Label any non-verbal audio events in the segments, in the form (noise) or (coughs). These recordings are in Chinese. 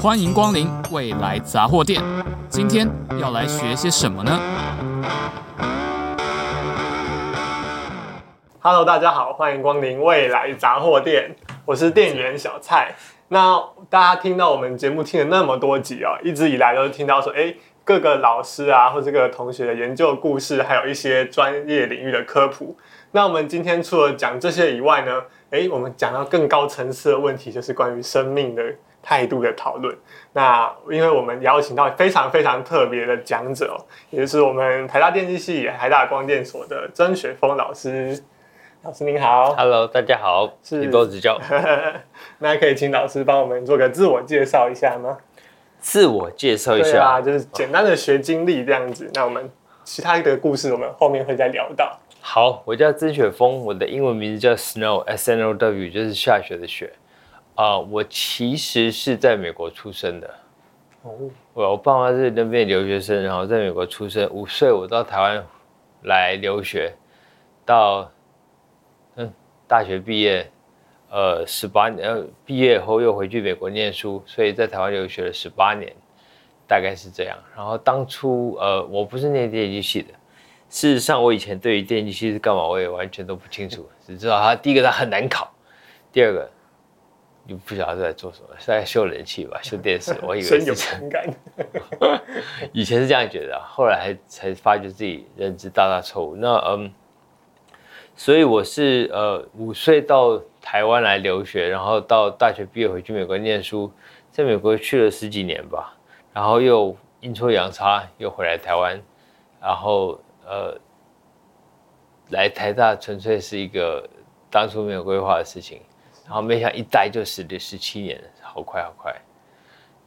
欢迎光临未来杂货店。今天要来学些什么呢？Hello，大家好，欢迎光临未来杂货店。我是店员小蔡。那大家听到我们节目听了那么多集啊，一直以来都是听到说，哎，各个老师啊，或这个同学的研究故事，还有一些专业领域的科普。那我们今天除了讲这些以外呢，哎，我们讲到更高层次的问题，就是关于生命的。态度的讨论。那因为我们邀请到非常非常特别的讲者，也就是我们台大电机系、台大光电所的曾雪峰老师。老师您好，Hello，大家好，是请多指教。(laughs) 那可以请老师帮我们做个自我介绍一下吗？自我介绍一下，啊，就是简单的学经历这样子。那我们其他的故事，我们后面会再聊到。好，我叫曾雪峰，我的英文名字叫 Snow，S N O W，就是下雪的雪。啊，uh, 我其实是在美国出生的。哦，我我爸妈是那边留学生，然后在美国出生。五岁我到台湾来留学，到嗯大学毕业，呃十八年，呃毕业后又回去美国念书，所以在台湾留学了十八年，大概是这样。然后当初呃我不是念电机系的，事实上我以前对于电机系是干嘛我也完全都不清楚，只知道它第一个它很难考，第二个。就不晓得在做什么，是在修人气吧，修电视。我以为 (laughs) 是情感。(laughs) 以前是这样觉得，后来才才发觉自己认知大大错误。那嗯，所以我是呃五岁到台湾来留学，然后到大学毕业回去美国念书，在美国去了十几年吧，然后又阴错阳差又回来台湾，然后呃来台大纯粹是一个当初没有规划的事情。然后没想一待就十六十七年，好快好快。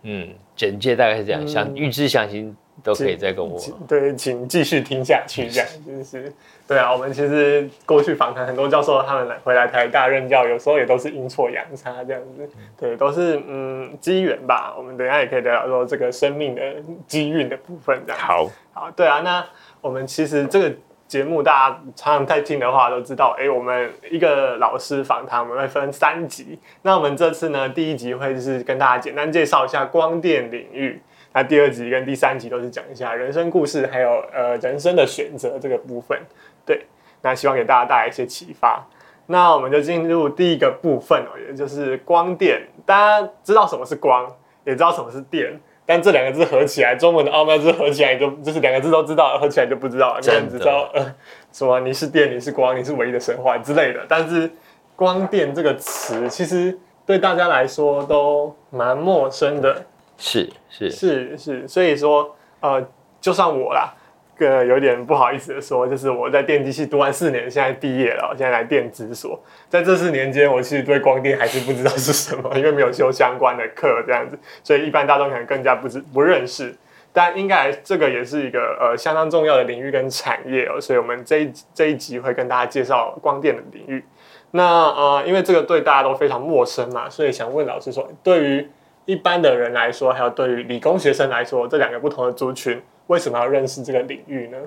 嗯，简介大概是这样，嗯、想预知详情都可以再跟我。对，请继续听下去，这样就是对啊。我们其实过去访谈很多教授，他们来回来台大任教，有时候也都是阴错阳差这样子。对，都是嗯机缘吧。我们等一下也可以聊聊说这个生命的机运的部分这样。好，好，对啊。那我们其实这个。节目大家常常在听的话都知道，哎，我们一个老师访谈，我们会分三集。那我们这次呢，第一集会是跟大家简单介绍一下光电领域，那第二集跟第三集都是讲一下人生故事，还有呃人生的选择这个部分。对，那希望给大家带来一些启发。那我们就进入第一个部分哦，也就是光电。大家知道什么是光，也知道什么是电。但这两个字合起来，中文的奥妙字合起来就就是两个字都知道，合起来就不知道你知道呃，什么你是电，你是光，你是唯一的神话之类的。但是“光电”这个词，其实对大家来说都蛮陌生的。是是是是，所以说呃，就算我啦。个有点不好意思的说，就是我在电机系读完四年，现在毕业了，我现在来电子所。在这四年间，我其实对光电还是不知道是什么，因为没有修相关的课这样子，所以一般大众可能更加不知不认识。但应该这个也是一个呃相当重要的领域跟产业哦，所以我们这一这一集会跟大家介绍光电的领域。那呃，因为这个对大家都非常陌生嘛，所以想问老师说，对于一般的人来说，还有对于理工学生来说，这两个不同的族群。为什么要认识这个领域呢？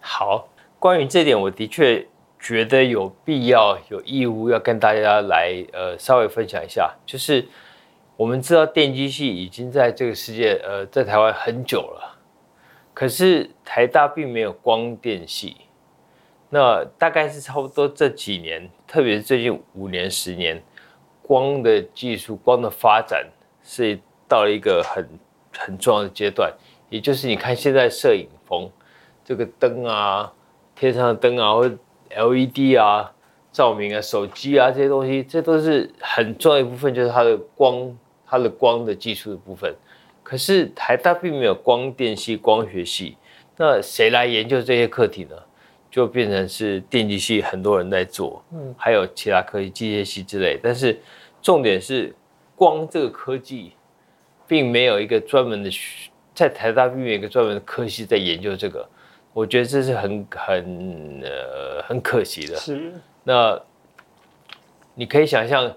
好，关于这点，我的确觉得有必要、有义务要跟大家来呃稍微分享一下。就是我们知道电机系已经在这个世界呃在台湾很久了，可是台大并没有光电系。那大概是差不多这几年，特别是最近五年、十年，光的技术、光的发展是到了一个很很重要的阶段。也就是你看现在摄影风，这个灯啊，天上的灯啊，或 LED 啊，照明啊，手机啊这些东西，这都是很重要一部分，就是它的光，它的光的技术的部分。可是台大并没有光电系、光学系，那谁来研究这些课题呢？就变成是电机系很多人在做，嗯，还有其他科技、机械系之类。但是重点是光这个科技，并没有一个专门的。在台大并没有一个专门的科系在研究这个，我觉得这是很很呃很可惜的。是。那你可以想象，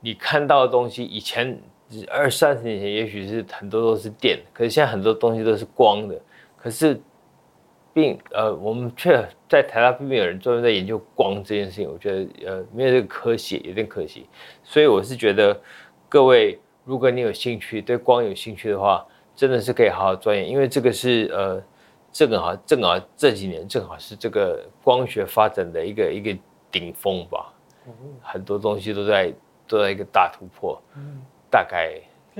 你看到的东西，以前二三十年前也许是很多都是电，可是现在很多东西都是光的。可是并呃我们却在台大并没有人专门在研究光这件事情，我觉得呃没有这个科系有点可惜。所以我是觉得各位。如果你有兴趣，对光有兴趣的话，真的是可以好好钻研，因为这个是呃，正好正好这几年正好是这个光学发展的一个一个顶峰吧，很多东西都在都在一个大突破。大概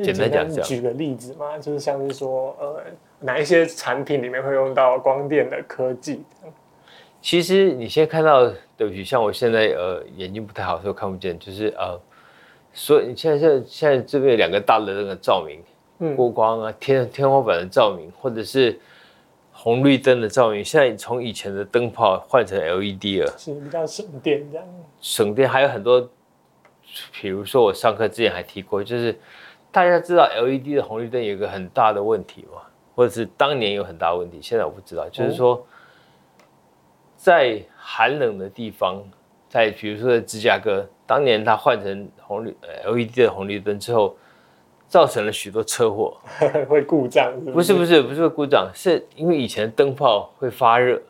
简单讲，举个例子嘛，就是像是说呃，哪一些产品里面会用到光电的科技？其实你现在看到，对不起，像我现在呃眼睛不太好，所以看不见，就是呃。所以你现在现在现在这边有两个大的那个照明，嗯，过光啊，天天花板的照明，或者是红绿灯的照明，现在从以前的灯泡换成 LED 了，是比较省电这样。省电还有很多，比如说我上课之前还提过，就是大家知道 LED 的红绿灯有一个很大的问题嘛，或者是当年有很大问题，现在我不知道，就是说在寒冷的地方，在比如说在芝加哥。当年它换成红绿 LED 的红绿灯之后，造成了许多车祸，(laughs) 会故障是不是？不是不是不是会故障，是因为以前灯泡会发热，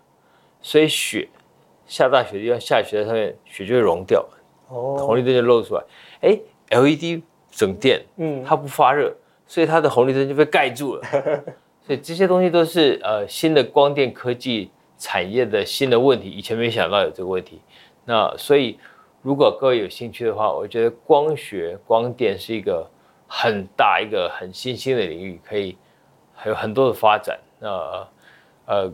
所以雪下大雪的地方下雪在上面，雪就会融掉，哦，红绿灯就露出来。哎，LED 省电，嗯，它不发热，所以它的红绿灯就被盖住了。(laughs) 所以这些东西都是呃新的光电科技产业的新的问题，以前没想到有这个问题。那所以。如果各位有兴趣的话，我觉得光学光电是一个很大一个很新兴的领域，可以还有很多的发展。那呃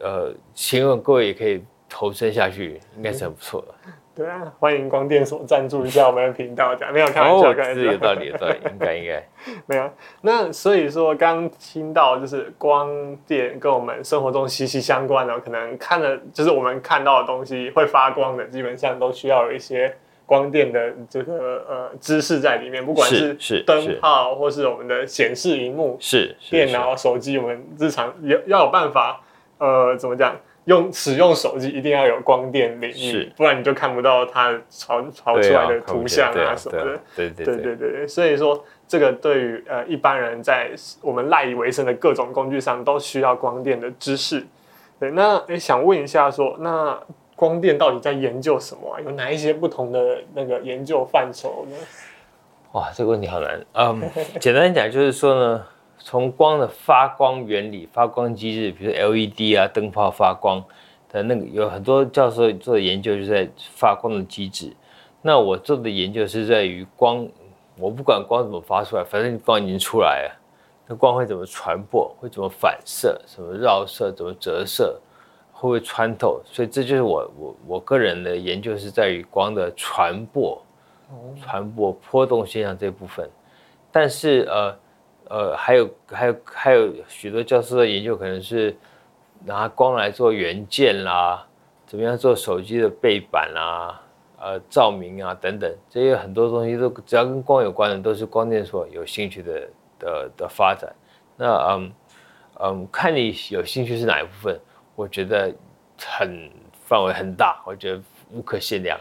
呃，请问各位也可以投身下去，应该是很不错的。对啊，欢迎光电所赞助一下我们的频道，这样没有开玩笑，开玩笑，有道理，有道理，应该应该 (laughs) 没有。那所以说，刚听到就是光电跟我们生活中息息相关的，可能看了就是我们看到的东西会发光的，基本上都需要有一些光电的这个呃知识在里面，不管是是灯泡或是我们的显示荧幕，是电脑、手机，我们日常要要有办法呃怎么讲？用使用手机一定要有光电领域，不然你就看不到它传传出来的图像啊什么的。对对对对对，所以说这个对于呃一般人在我们赖以为生的各种工具上都需要光电的知识。对，那诶想问一下说，那光电到底在研究什么啊？有哪一些不同的那个研究范畴呢？哇，这个问题好难。嗯，简单讲就是说呢。从光的发光原理、发光机制，比如 LED 啊，灯泡发光的那个，有很多教授做的研究，就是在发光的机制。那我做的研究是在于光，我不管光怎么发出来，反正光已经出来了，那光会怎么传播，会怎么反射，什么绕射，怎么折射，会不会穿透？所以这就是我我我个人的研究是在于光的传播、传播波动现象这部分。但是呃。呃，还有还有还有许多教授的研究，可能是拿光来做元件啦，怎么样做手机的背板啦，呃，照明啊等等，这些很多东西都只要跟光有关的，都是光电所有兴趣的的的发展。那嗯嗯，看你有兴趣是哪一部分，我觉得很范围很大，我觉得无可限量。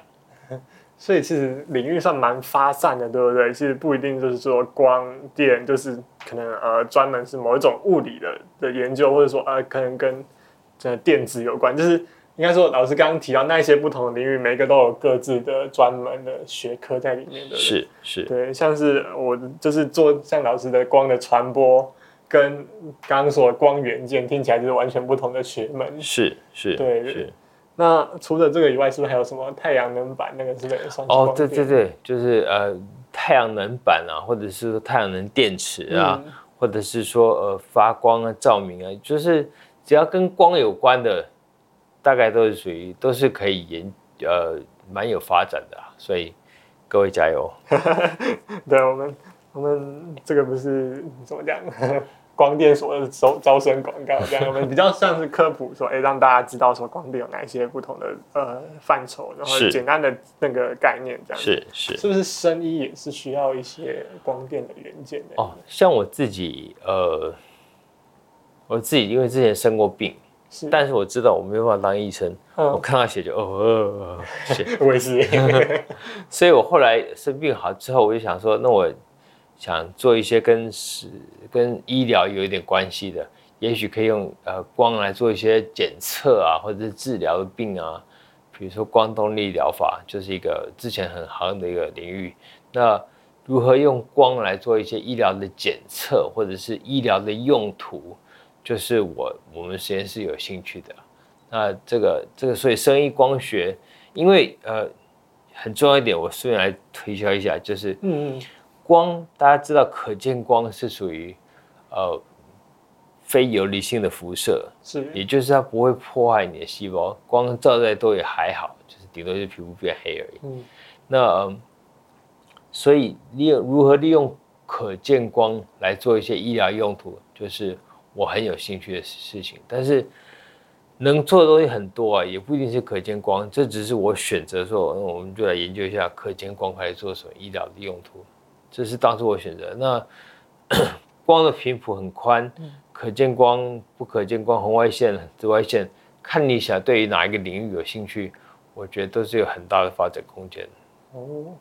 所以其实领域上蛮发散的，对不对？其实不一定就是说光电，就是可能呃专门是某一种物理的的研究，或者说呃可能跟这电子有关。就是应该说老师刚刚提到那些不同的领域，每个都有各自的专门的学科在里面的。是是，对，像是我就是做像老师的光的传播，跟刚刚说的光元件，听起来就是完全不同的学门。是是，对是。那除了这个以外，是不是还有什么太阳能板那个之类的？哦，对对对，就是呃太阳能板啊，或者是说太阳能电池啊，嗯、或者是说呃发光啊、照明啊，就是只要跟光有关的，大概都是属于都是可以研呃蛮有发展的，所以各位加油。(laughs) 对，我们我们这个不是怎么讲？光电所的招招生广告这样，我们 (laughs) 比较像是科普说，哎、欸，让大家知道说光电有哪一些不同的呃范畴，然后简单的那个概念这样。是是，是不是生医也是需要一些光电的元件的？哦，像我自己呃，我自己因为之前生过病，是，但是我知道我没有办法当医生，嗯、我看到血就哦，哦，哦，血，(laughs) 我也是，(laughs) 所以我后来生病好之后，我就想说，那我。想做一些跟是跟医疗有一点关系的，也许可以用呃光来做一些检测啊，或者是治疗的病啊，比如说光动力疗法，就是一个之前很行的一个领域。那如何用光来做一些医疗的检测，或者是医疗的用途，就是我我们实验室有兴趣的。那这个这个，所以生意光学，因为呃很重要一点，我顺便来推销一下，就是嗯，光大家知道，可见光是属于呃非游离性的辐射，是，也就是它不会破坏你的细胞，光照再多也还好，就是顶多是皮肤变黑而已。嗯，那。呃所以利用如何利用可见光来做一些医疗用途，就是我很有兴趣的事情。但是能做的东西很多啊，也不一定是可见光。这只是我选择说，那我们就来研究一下可见光可以做什么医疗的用途。这是当初我选择。那 (coughs) 光的频谱很宽，可见光、不可见光、红外线、紫外线，看你想对于哪一个领域有兴趣，我觉得都是有很大的发展空间。哦。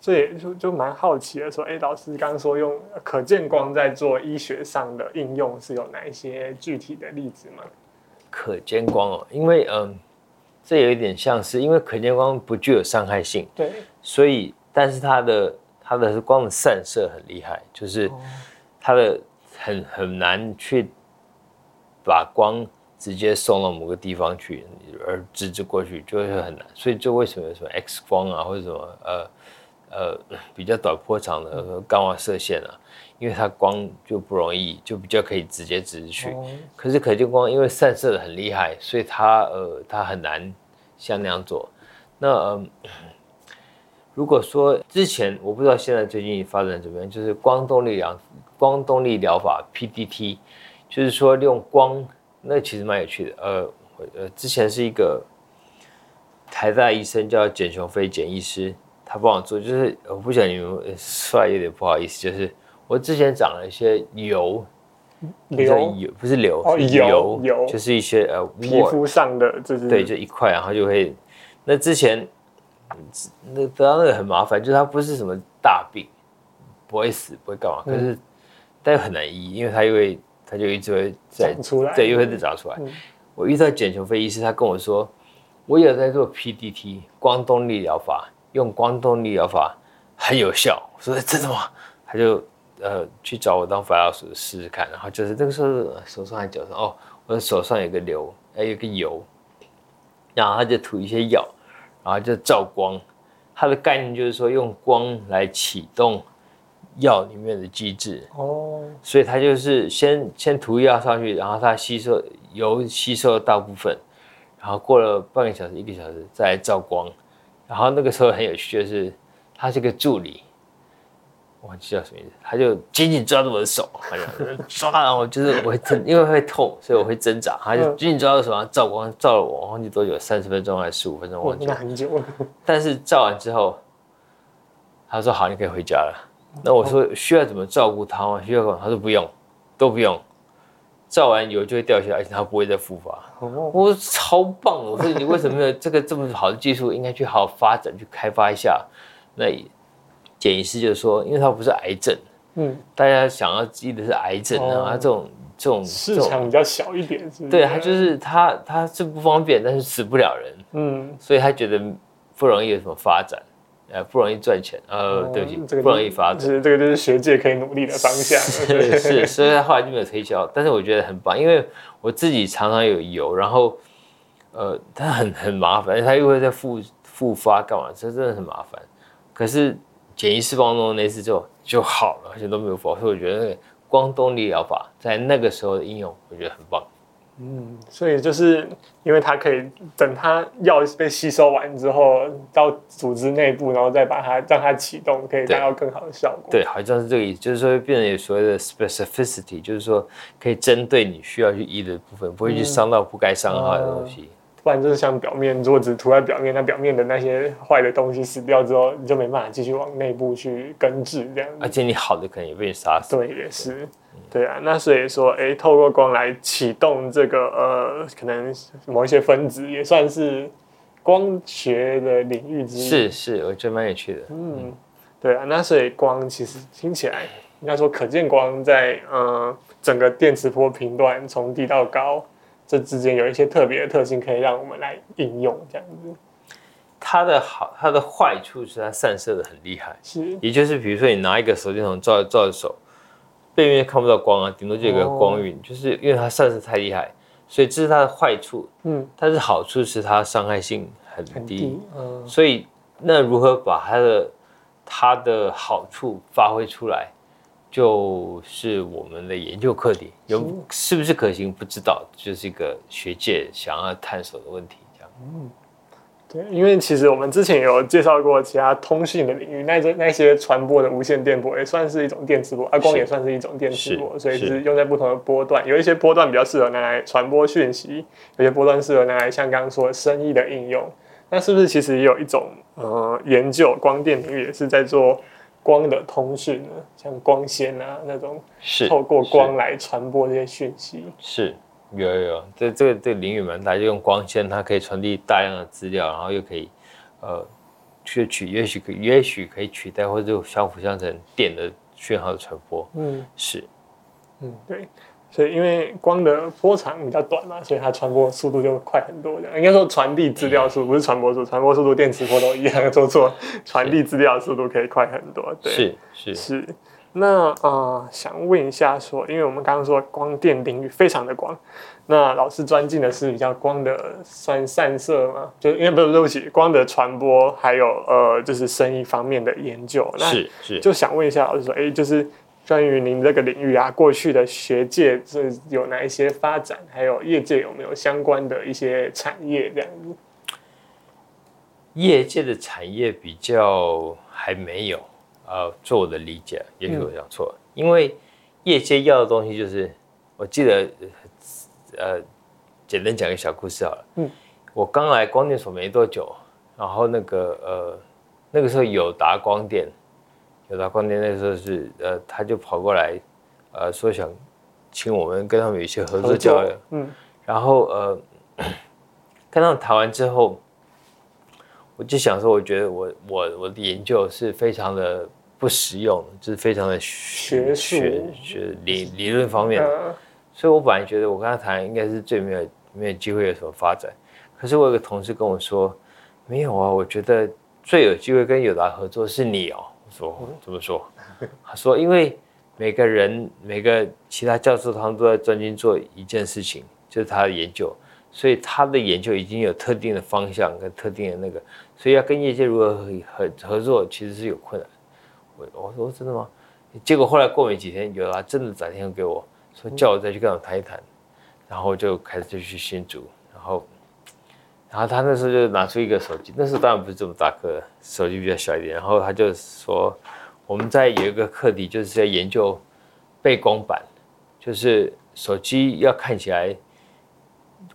所以就就蛮好奇的，说，哎，老师刚刚说用可见光在做医学上的应用，是有哪一些具体的例子吗？可见光哦，因为嗯，这有一点像是，因为可见光不具有伤害性，对，所以但是它的它的光的散射很厉害，就是它的很很难去把光直接送到某个地方去，而直直过去就会很难，所以就为什么有什么 X 光啊，或者什么呃。呃，比较短波长的干化射线啊，因为它光就不容易，就比较可以直接直去。可是可见光因为散射的很厉害，所以它呃它很难像那样做。那呃，如果说之前我不知道现在最近发展怎么样，就是光动力疗光动力疗法 PDT，就是说利用光，那其实蛮有趣的。呃呃，之前是一个台大医生叫简雄飞简医师。他帮我做，就是我不想你们说来有点不好意思，就是我之前长了一些油，油油不是瘤，哦，是油油，就是一些呃皮肤上的，就是对，就一块，然后就会那之前那得到那个很麻烦，就是它不是什么大病，不会死，不会干嘛，可是但又很难医，因为它因为它就一直会再长出来，对，又会再长出来。我遇到简琼飞医师，他跟我说，我有在做 PDT 光动力疗法。用光动力疗法很有效，我说真的吗？他就呃去找我当辅导老师试试看，然后就是那个时候手上还脚上哦，我的手上有个瘤，还有个油，然后他就涂一些药，然后就照光，它的概念就是说用光来启动药里面的机制哦，所以它就是先先涂药上去，然后它吸收油吸收大部分，然后过了半个小时一个小时再来照光。然后那个时候很有趣，就是他是个助理，我忘记叫什么名字，他就紧紧抓住我的手，好像抓，然后就是我会挣，因为会痛，所以我会挣扎，他就紧紧抓住手，然后照光照了我，我忘记多久，三十分钟还是十五分钟，忘记了。很久了。但是照完之后，他说好，你可以回家了。那我说需要怎么照顾他吗？需要干嘛？他说不用，都不用。照完油就会掉下来，而且它不会再复发。我说超棒！我说你为什么没有这个这么好的技术？应该去好好发展，去开发一下。那简医师就说，因为它不是癌症，嗯，大家想要记的是癌症啊，这种这种市场比较小一点，是？对，他就是他他是不方便，但是死不了人，嗯，所以他觉得不容易有什么发展。呃，不容易赚钱，呃，对不起，这个不容易发展，是这个就是学界可以努力的方向，是 (laughs) 是，所以他后来就没有推销，但是我觉得很棒，因为我自己常常有油，然后，呃，它很很麻烦，它又会再复复发干嘛，这真的很麻烦。可是简医师帮我弄那次之后就好了，而且都没有复发，所以我觉得那个光动力疗法在那个时候的应用，我觉得很棒。嗯，所以就是因为它可以等它药被吸收完之后，到组织内部，然后再把它让它启动，可以达到更好的效果。对，好像是这个意思，就是说变成有所谓的 specificity，就是说可以针对你需要去医的部分，不会去伤到不该伤害的东西。嗯不然就是像表面，如果只涂在表面，那表面的那些坏的东西死掉之后，你就没办法继续往内部去根治这样。而且你好的可能也被杀死。对，也是。对啊，那所以说，哎，透过光来启动这个呃，可能某一些分子，也算是光学的领域之一。是是，我觉得蛮有趣的。嗯，对啊，那所以光其实听起来，应该说可见光在呃整个电磁波频段从低到高。这之间有一些特别的特性，可以让我们来应用这样子。它的好，它的坏处是它散射的很厉害，是，也就是比如说你拿一个手电筒照照着手，背面看不到光啊，顶多就有个光晕，哦、就是因为它散射太厉害，所以这是它的坏处。嗯，但是好处是它伤害性很低，很低嗯，所以那如何把它的它的好处发挥出来，就是我们的研究课题，有是不是可行不知道，就是一个学界想要探索的问题，这样。嗯。对，因为其实我们之前有介绍过其他通讯的领域，那些那些传播的无线电波也算是一种电磁波，啊，光也算是一种电磁波，所以是用在不同的波段。有一些波段比较适合拿来传播讯息，有些波段适合拿来像刚刚说的声音的应用。那是不是其实也有一种呃研究，光电领域也是在做光的通讯呢？像光纤啊那种，是透过光来传播这些讯息，是。有有有，这这个这个领域蛮大，就用光纤，它可以传递大量的资料，然后又可以，呃，去取，也许可也许可以取代或者就相辅相成电的讯号的传播。嗯，是，嗯，对，所以因为光的波长比较短嘛，所以它传播速度就快很多。这样应该说传递资料速不是传播速，传播速度电磁波都一样，做错，传递资料速度可以快很多。对，是是是。那呃，想问一下说，因为我们刚刚说光电领域非常的广，那老师专进的是比较光的算散射嘛？就因为不是对不起，光的传播还有呃，就是声音方面的研究。是是，就想问一下老师说，哎、欸，就是关于您这个领域啊，过去的学界是有哪一些发展，还有业界有没有相关的一些产业这样子？业界的产业比较还没有。呃，做我的理解，也许我讲错了，嗯、因为业界要的东西就是，我记得，呃，简单讲一个小故事好了。嗯，我刚来光电所没多久，然后那个呃，那个时候有达光电，友达光电那时候是呃，他就跑过来，呃，说想请我们跟他们有一些合作交流。嗯，然后呃，(clears throat) 跟他们谈完之后，我就想说，我觉得我我我的研究是非常的。不实用，就是非常的学学学理理论方面的，所以我本来觉得我跟他谈应该是最没有没有机会有什么发展。可是我有个同事跟我说，没有啊，我觉得最有机会跟友达合作是你哦。说怎么说？他说因为每个人每个其他教授他们都在专心做一件事情，就是他的研究，所以他的研究已经有特定的方向跟特定的那个，所以要跟业界如何合合合作其实是有困难。我我说真的吗？结果后来过没几天，友达真的打电话给我，说叫我再去跟他谈一谈，然后就开始就去新竹，然后，然后他那时候就拿出一个手机，那时候当然不是这么大颗，手机比较小一点，然后他就说，我们在有一个课题，就是在研究背光板，就是手机要看起来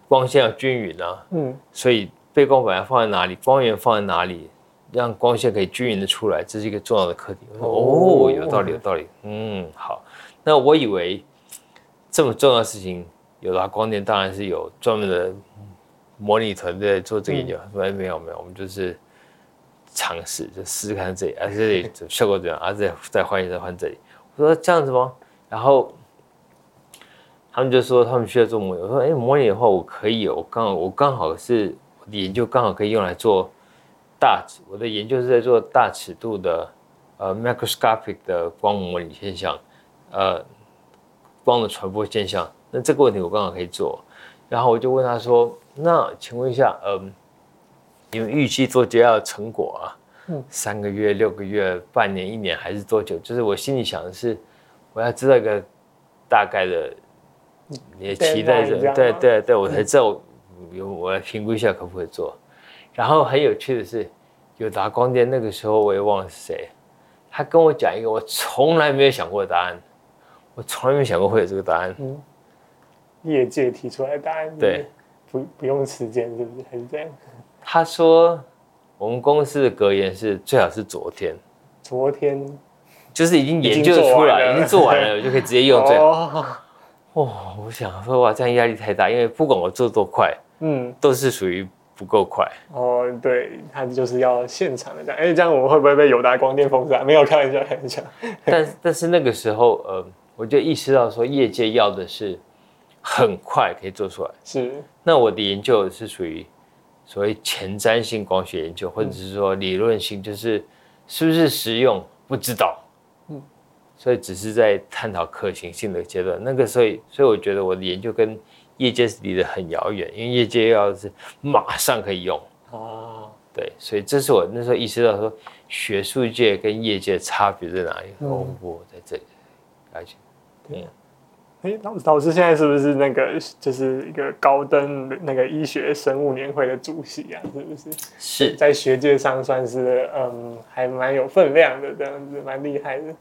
光线要均匀啊，嗯，所以背光板要放在哪里，光源放在哪里。让光线可以均匀的出来，这是一个重要的课题。哦，有道理，有道理。嗯，好。那我以为这么重要的事情，有拉光电当然是有专门的模拟团队做这个研究。没、嗯、没有没有，我们就是尝试，就试试看这里，而、啊、这里效果怎样，啊，再再换一再换这里。我说这样子吗？然后他们就说他们需要做模拟。我说哎，模拟的话我可以，我刚我刚好是我的研究刚好可以用来做。大，我的研究是在做大尺度的，呃，macroscopic 的光模拟现象，呃，光的传播现象。那这个问题我刚好可以做，然后我就问他说：“那请问一下，嗯、呃，你们预期做结要的成果啊？嗯，三个月、六个月、半年、一年还是多久？就是我心里想的是，我要知道一个大概的你的期待着，对对对，我才知道有我来评估一下可不可以做。”然后很有趣的是，有达光电那个时候我也忘了是谁，他跟我讲一个我从来没有想过的答案，我从来没有想过会有这个答案。嗯，业界提出来的答案，对，不不用时间，是不是还是这样？他说我们公司的格言是最好是昨天，昨天就是已经研究出来，已经做完了，我就可以直接用最好。(laughs) 哦，我想说哇，这样压力太大，因为不管我做多快，嗯，都是属于。不够快哦，对，他就是要现场的这样，哎，这样我们会不会被友达光电封杀？没有开玩笑，开玩笑。但但是那个时候，呃，我就意识到说，业界要的是很快可以做出来。是。那我的研究是属于所谓前瞻性光学研究，或者是说理论性，就是是不是实用不知道，嗯，所以只是在探讨可行性的阶段。那个所以，所以我觉得我的研究跟业界是离得很遥远，因为业界要是马上可以用哦，对，所以这是我那时候意识到说，学术界跟业界差别在哪里？嗯、哦，不在这里，而且，对。哎，老老师现在是不是那个就是一个高登那个医学生物年会的主席啊？是不是？是在学界上算是嗯，还蛮有分量的，这样子蛮厉害的。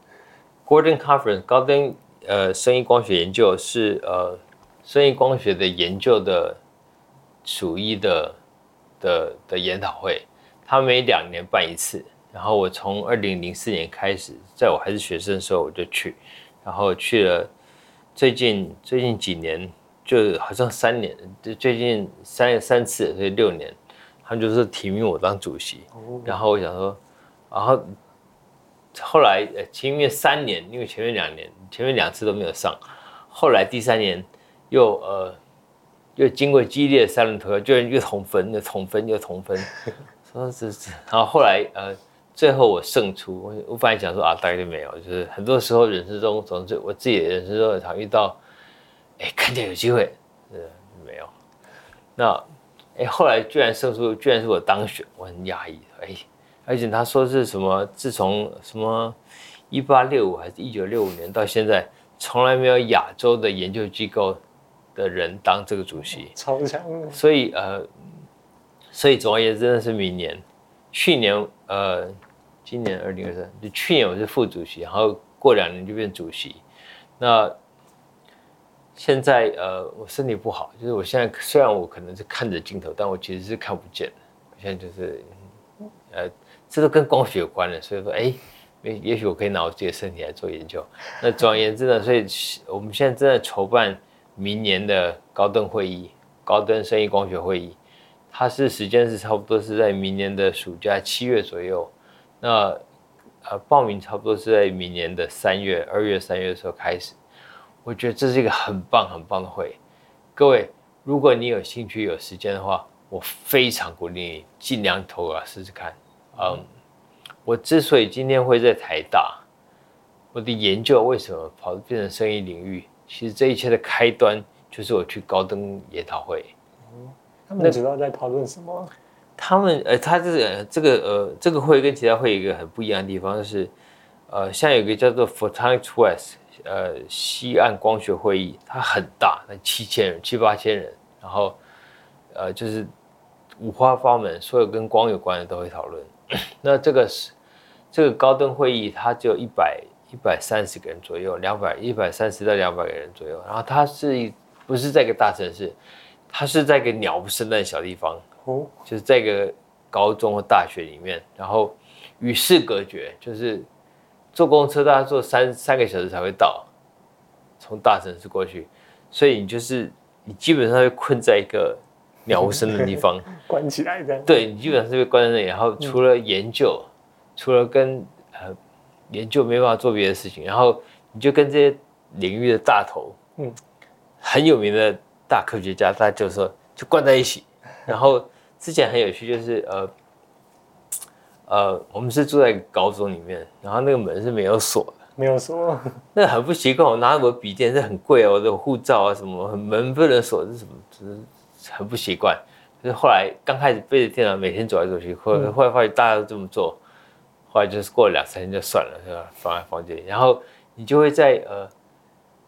Gordon Conference 高登呃生意光学研究是呃生意光学的研究的属一的的的研讨会，他每两年办一次。然后我从二零零四年开始，在我还是学生的时候我就去，然后去了。最近最近几年，就好像三年，就最近三三次，所以六年，他们就是提名我当主席。然后我想说，然后后来前面三年，因为前面两年前面两次都没有上，后来第三年又呃又经过激烈的三轮投票，就又同分又同分又同分，(laughs) 说是是，然后后来呃。最后我胜出，我我本来想说啊，大概就没有，就是很多时候人生中总是我自己的人生中常遇到，哎，看见有机会，呃，没有。那哎，后来居然胜出，居然是我当选，我很讶异。哎，而且他说是什么？自从什么一八六五还是一九六五年到现在，从来没有亚洲的研究机构的人当这个主席，(laughs) 超强。所以呃，所以总而言之，真的是明年。去年呃，今年二零二三，就去年我是副主席，然后过两年就变主席。那现在呃，我身体不好，就是我现在虽然我可能是看着镜头，但我其实是看不见的。现在就是呃，这都跟光学有关的，所以说哎，也也许我可以拿我自己的身体来做研究。那总而言之呢，所以我们现在正在筹办明年的高登会议，高登生意光学会议。它是时间是差不多是在明年的暑假七月左右，那呃报名差不多是在明年的三月二月三月的时候开始。我觉得这是一个很棒很棒的会，各位如果你有兴趣有时间的话，我非常鼓励你尽量投啊试试看。嗯，我之所以今天会在台大，我的研究为什么跑变成生意领域，其实这一切的开端就是我去高登研讨会。他们主要在讨论什么？他们呃，他这个这个呃，这个会跟其他会有一个很不一样的地方，就是呃，像有一个叫做 Photonics West 呃西岸光学会议，它很大，那七千人七八千人，然后呃就是五花八门，所有跟光有关的都会讨论。那这个是这个高登会议，它只有一百一百三十个人左右，两百一百三十到两百个人左右，然后它是不是在一个大城市？他是在一个鸟不生蛋的小地方，哦，就是在一个高中或大学里面，然后与世隔绝，就是坐公车大概坐三三个小时才会到，从大城市过去，所以你就是你基本上会困在一个鸟不生的地方，(laughs) 关起来的，对，你基本上是被关在那里，然后除了研究，嗯、除了跟呃研究没办法做别的事情，然后你就跟这些领域的大头，嗯，很有名的。大科学家，大家就说就关在一起。然后之前很有趣，就是呃呃，我们是住在高中里面，然后那个门是没有锁的，没有锁，那很不习惯。我拿我笔电是很贵哦，我的护照啊什么，门不能锁是什么，就是很不习惯。就是后来刚开始背着电脑每天走来走去，后来后来发现大家都这么做，后来就是过了两三天就算了，是吧？放在房间里，然后你就会在呃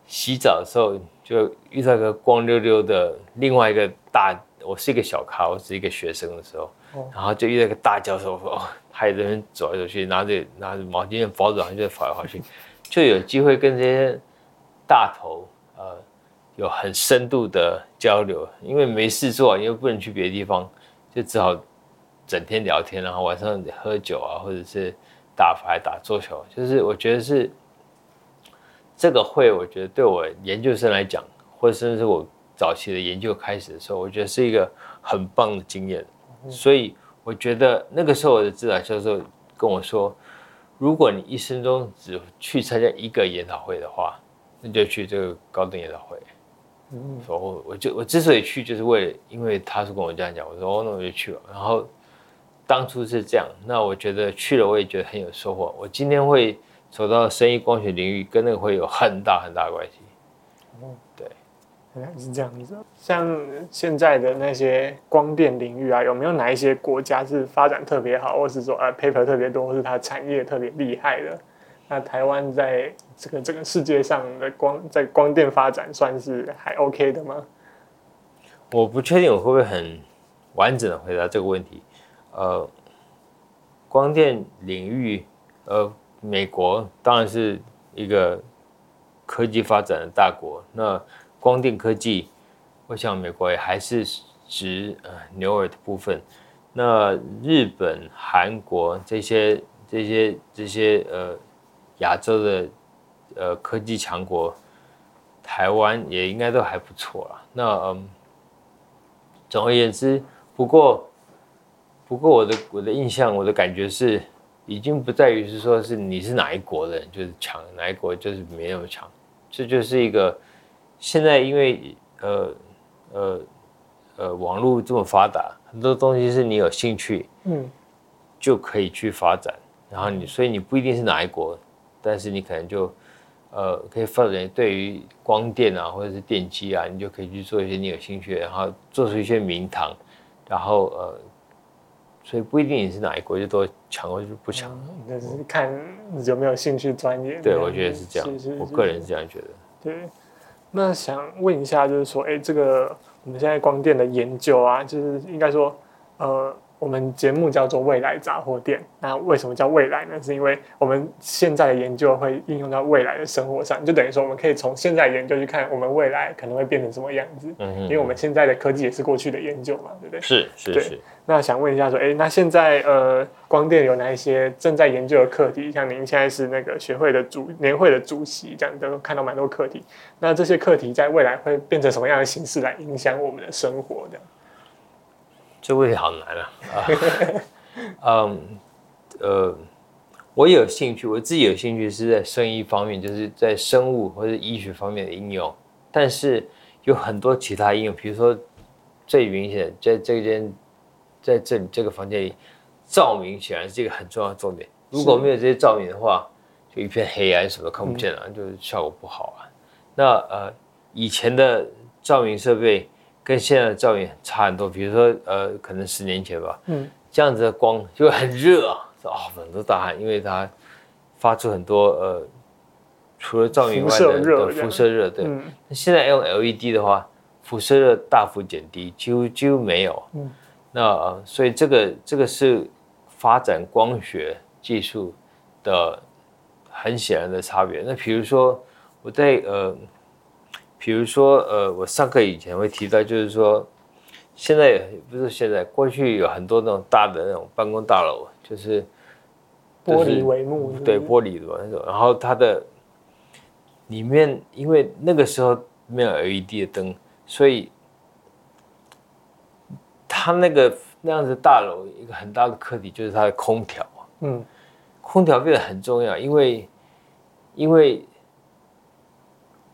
洗澡的时候。就遇到一个光溜溜的另外一个大，我是一个小咖，我是一个学生的时候，然后就遇到一个大教授，说哦，他也在那边走来走去，拿着拿着毛巾包着，然后就跑来跑去，就有机会跟这些大头呃有很深度的交流，因为没事做，因为不能去别的地方，就只好整天聊天，然后晚上喝酒啊，或者是打牌、打桌球，就是我觉得是。这个会，我觉得对我研究生来讲，或者甚至是我早期的研究开始的时候，我觉得是一个很棒的经验。所以我觉得那个时候我的指导教授跟我说，如果你一生中只去参加一个研讨会的话，那就去这个高等研讨会。嗯，所以我我就我之所以去，就是为了因为他是跟我这样讲，我说哦，那我就去了。然后当初是这样，那我觉得去了，我也觉得很有收获。我今天会走到生意光学领域，跟那个会有很大很大的关系。哦，对，原来是这样子。像现在的那些光电领域啊，有没有哪一些国家是发展特别好，或是说啊 paper 特别多，或是它产业特别厉害的？那台湾在这个这个世界上的光在光电发展算是还 OK 的吗？我不确定我会不会很完整的回答这个问题。呃，光电领域，呃，美国当然是一个科技发展的大国。那光电科技，我想美国也还是值呃牛耳的部分。那日本、韩国这些这些这些呃。亚洲的呃科技强国，台湾也应该都还不错啦。那嗯，总而言之，不过不过我的我的印象，我的感觉是，已经不在于是说是你是哪一国的人就是强，哪一国就是没那么强。这就是一个现在因为呃呃呃网络这么发达，很多东西是你有兴趣，嗯，就可以去发展。然后你所以你不一定是哪一国。但是你可能就，呃，可以发展对于光电啊，或者是电机啊，你就可以去做一些你有兴趣的，然后做出一些名堂，然后呃，所以不一定你是哪一国就都强或者不强，那、嗯、是看有没有兴趣专业。对，我觉得是这样，是是是我个人是这样觉得。对，那想问一下，就是说，哎，这个我们现在光电的研究啊，就是应该说，呃。我们节目叫做未来杂货店，那为什么叫未来呢？是因为我们现在的研究会应用到未来的生活上，就等于说我们可以从现在研究去看我们未来可能会变成什么样子。嗯，因为我们现在的科技也是过去的研究嘛，对不对？是是是。对，那想问一下说，哎，那现在呃，光电有哪一些正在研究的课题？像您现在是那个学会的主年会的主席，这样都看到蛮多课题。那这些课题在未来会变成什么样的形式来影响我们的生活？这样？这问题好难啊！嗯，呃，我有兴趣，我自己有兴趣是在生医方面，就是在生物或者医学方面的应用。但是有很多其他应用，比如说最明显，在这间，在这里这个房间里，照明显然是一个很重要的重点。如果没有这些照明的话，就一片黑暗，什么都看不见了，就是效果不好啊。那呃，以前的照明设备。跟现在的照明差很多，比如说，呃，可能十年前吧，嗯，这样子的光就很热啊，啊、哦，很多大汗，因为它发出很多呃，除了照明以外的辐射热，对。那、嗯、现在用 LED 的话，辐射热大幅减低，几乎几乎没有。嗯，那、呃、所以这个这个是发展光学技术的很显然的差别。那比如说我在呃。比如说，呃，我上课以前会提到，就是说，现在不是现在，过去有很多那种大的那种办公大楼，就是玻璃帷幕，对，玻璃的那种。然后它的里面，因为那个时候没有 LED 的灯，所以它那个那样子大楼一个很大的课题就是它的空调。嗯，空调变得很重要，因为因为。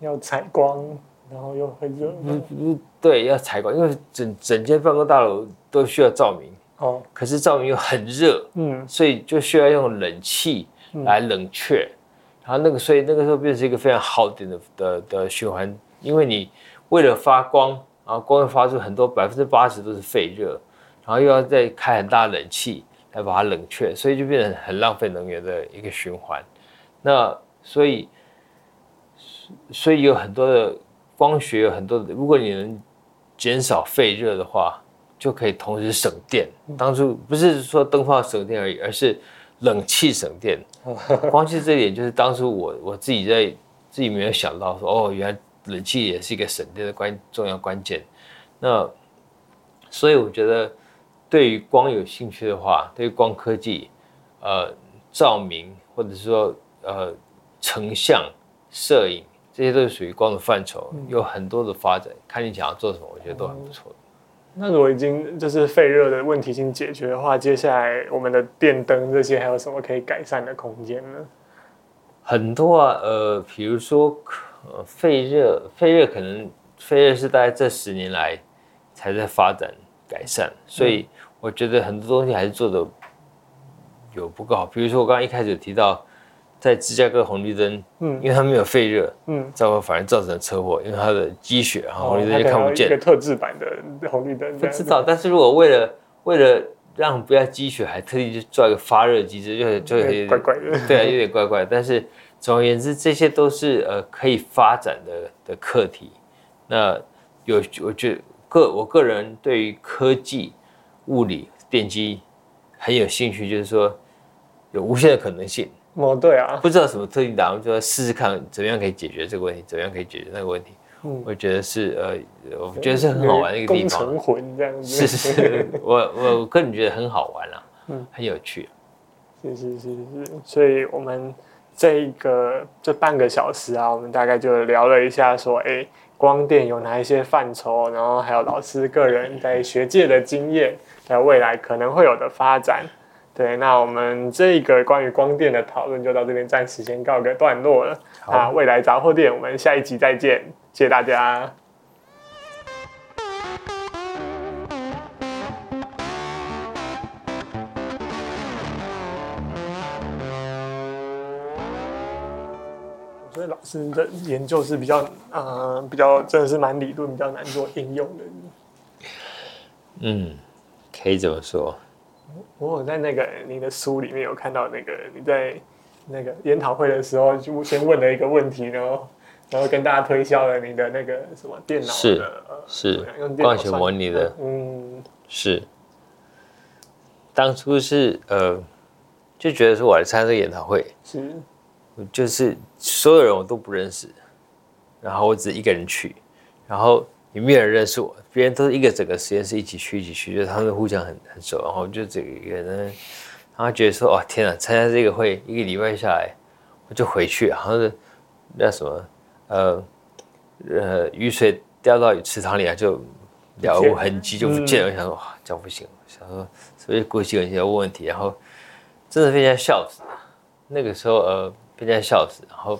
要采光，然后又很热。嗯嗯，对，要采光，因为整整间办公大楼都需要照明。哦。可是照明又很热，嗯，所以就需要用冷气来冷却。嗯、然后那个，所以那个时候变成一个非常耗电的的的循环，因为你为了发光，然后光又发出很多百分之八十都是废热，然后又要再开很大冷气来把它冷却，所以就变成很浪费能源的一个循环。那所以。所以有很多的光学，有很多的，如果你能减少废热的话，就可以同时省电。当初不是说灯泡省电而已，而是冷气省电。(laughs) 光是这一点，就是当初我我自己在自己没有想到说，哦，原来冷气也是一个省电的关重要关键。那所以我觉得，对于光有兴趣的话，对于光科技，呃，照明或者是说呃成像摄影。这些都是属于光的范畴，有很多的发展，嗯、看你想要做什么，我觉得都很不错。那如果已经就是废热的问题已经解决的话，接下来我们的电灯这些还有什么可以改善的空间呢？很多啊，呃，比如说呃，废热，废热可能废热是大概这十年来才在发展改善，所以我觉得很多东西还是做的有不够好。比如说我刚刚一开始有提到，在芝加哥红绿灯，嗯，因为它没有废热，嗯，造反而造成了车祸，因为它的积雪，然后红绿灯就看不见。一个特制版的红绿灯，不知道。但是如果为了为了让不要积雪，还特地去做一个发热机制，就就有点怪怪的。(laughs) 对啊，有点怪怪。但是总而言之，这些都是呃可以发展的的课题。那有，我觉得个我个人对于科技、物理、电机很有兴趣，就是说有无限的可能性。哦，对啊，不知道什么特定答案，就要试试看怎么样可以解决这个问题，怎么样可以解决那个问题。嗯，我觉得是呃，我觉得是很好玩的一个地方。工程魂这样子。是是是，我 (laughs) 我个人觉得很好玩啊，嗯，很有趣。是是是是，所以我们这一个这半个小时啊，我们大概就聊了一下说，哎。光电有哪一些范畴？然后还有老师个人在学界的经验，还有未来可能会有的发展。对，那我们这个关于光电的讨论就到这边暂时先告个段落了。好啊，未来杂货店，我们下一集再见，谢谢大家。所以老师的研究是比较，呃，比较真的是蛮理论，比较难做应用的。嗯，可以这么说。我有在那个你的书里面有看到那个你在那个研讨会的时候，就先问了一个问题，然后然后跟大家推销了你的那个什么电脑的是、呃、是用光学模拟的，嗯，是。当初是呃就觉得说我来参加这个研讨会是。就是所有人我都不认识，然后我只一个人去，然后也没有人认识我，别人都是一个整个实验室一起去一起去，就他们互相很很熟，然后就这个人，然后觉得说哇天啊，参加这个会一个礼拜下来，我就回去，好像是那什么呃呃雨水掉到池塘里啊，就了无痕迹就不见了，我想说哇这样不行，想说所以过去有些问问题，然后真的被人家笑死，那个时候呃。被人家笑死，然后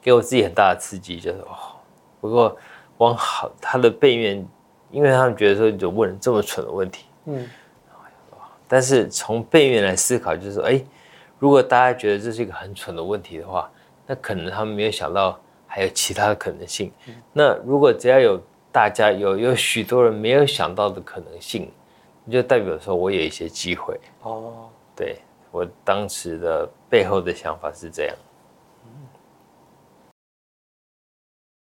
给我自己很大的刺激，就是哦。不过往好他的背面，因为他们觉得说你就问了这么蠢的问题，嗯。但是从背面来思考，就是说，哎，如果大家觉得这是一个很蠢的问题的话，那可能他们没有想到还有其他的可能性。嗯、那如果只要有大家有有许多人没有想到的可能性，就代表说我有一些机会。哦，对。我当时的背后的想法是这样。